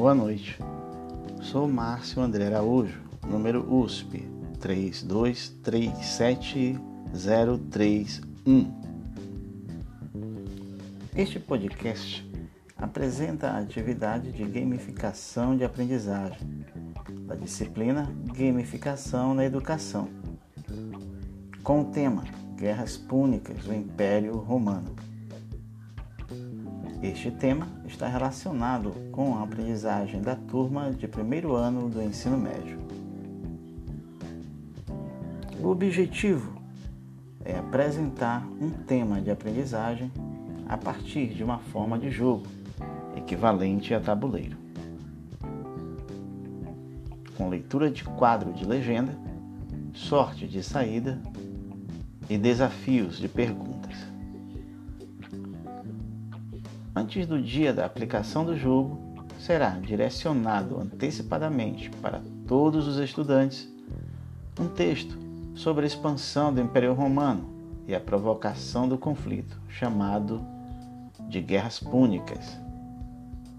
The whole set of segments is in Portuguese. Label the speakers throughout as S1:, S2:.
S1: Boa noite. Sou Márcio André Araújo, número USP 3237031. Este podcast apresenta a atividade de gamificação de aprendizagem da disciplina Gamificação na Educação, com o tema Guerras Púnicas do Império Romano. Este tema está relacionado com a aprendizagem da turma de primeiro ano do ensino médio. O objetivo é apresentar um tema de aprendizagem a partir de uma forma de jogo, equivalente a tabuleiro. Com leitura de quadro de legenda, sorte de saída e desafios de perguntas. Antes do dia da aplicação do jogo, será direcionado antecipadamente para todos os estudantes um texto sobre a expansão do Império Romano e a provocação do conflito, chamado de Guerras Púnicas,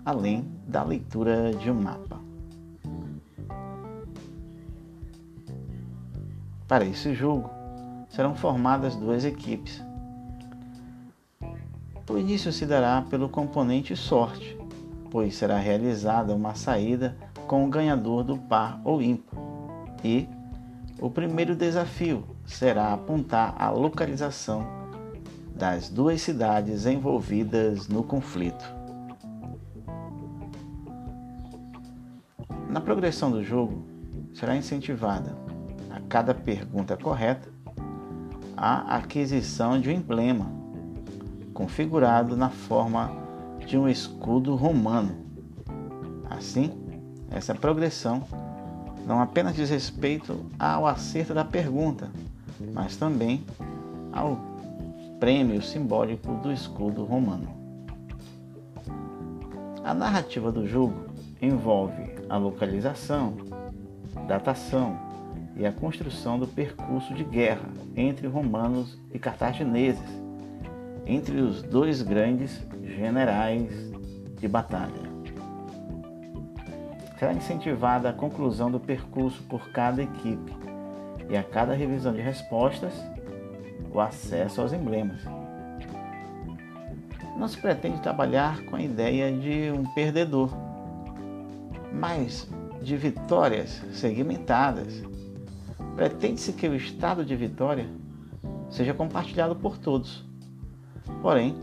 S1: além da leitura de um mapa. Para esse jogo, serão formadas duas equipes o início se dará pelo componente sorte, pois será realizada uma saída com o ganhador do par ou ímpar. E o primeiro desafio será apontar a localização das duas cidades envolvidas no conflito. Na progressão do jogo, será incentivada a cada pergunta correta a aquisição de um emblema configurado na forma de um escudo romano. Assim, essa progressão não apenas diz respeito ao acerto da pergunta, mas também ao prêmio simbólico do escudo romano. A narrativa do jogo envolve a localização, datação e a construção do percurso de guerra entre romanos e cartagineses entre os dois grandes generais de batalha. Será incentivada a conclusão do percurso por cada equipe e a cada revisão de respostas, o acesso aos emblemas. Não se pretende trabalhar com a ideia de um perdedor, mas de vitórias segmentadas. Pretende-se que o estado de vitória seja compartilhado por todos Porém,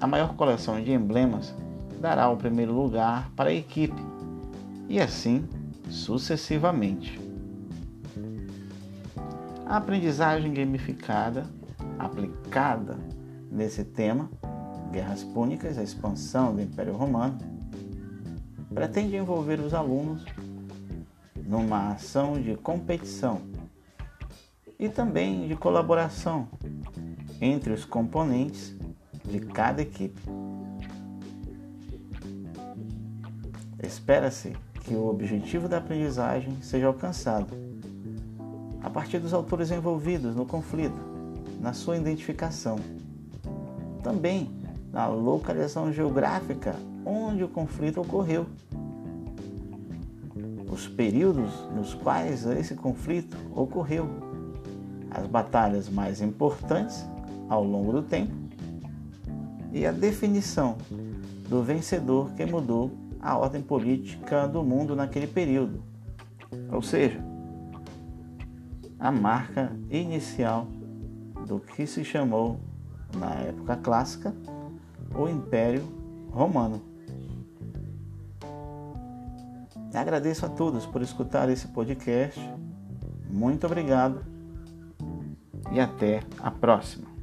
S1: a maior coleção de emblemas dará o primeiro lugar para a equipe, e assim sucessivamente. A aprendizagem gamificada aplicada nesse tema, Guerras Púnicas, a expansão do Império Romano, pretende envolver os alunos numa ação de competição e também de colaboração entre os componentes de cada equipe. Espera-se que o objetivo da aprendizagem seja alcançado a partir dos autores envolvidos no conflito, na sua identificação, também na localização geográfica onde o conflito ocorreu, os períodos nos quais esse conflito ocorreu, as batalhas mais importantes ao longo do tempo e a definição do vencedor que mudou a ordem política do mundo naquele período, ou seja, a marca inicial do que se chamou na época clássica o Império Romano. Agradeço a todos por escutar esse podcast. Muito obrigado e até a próxima.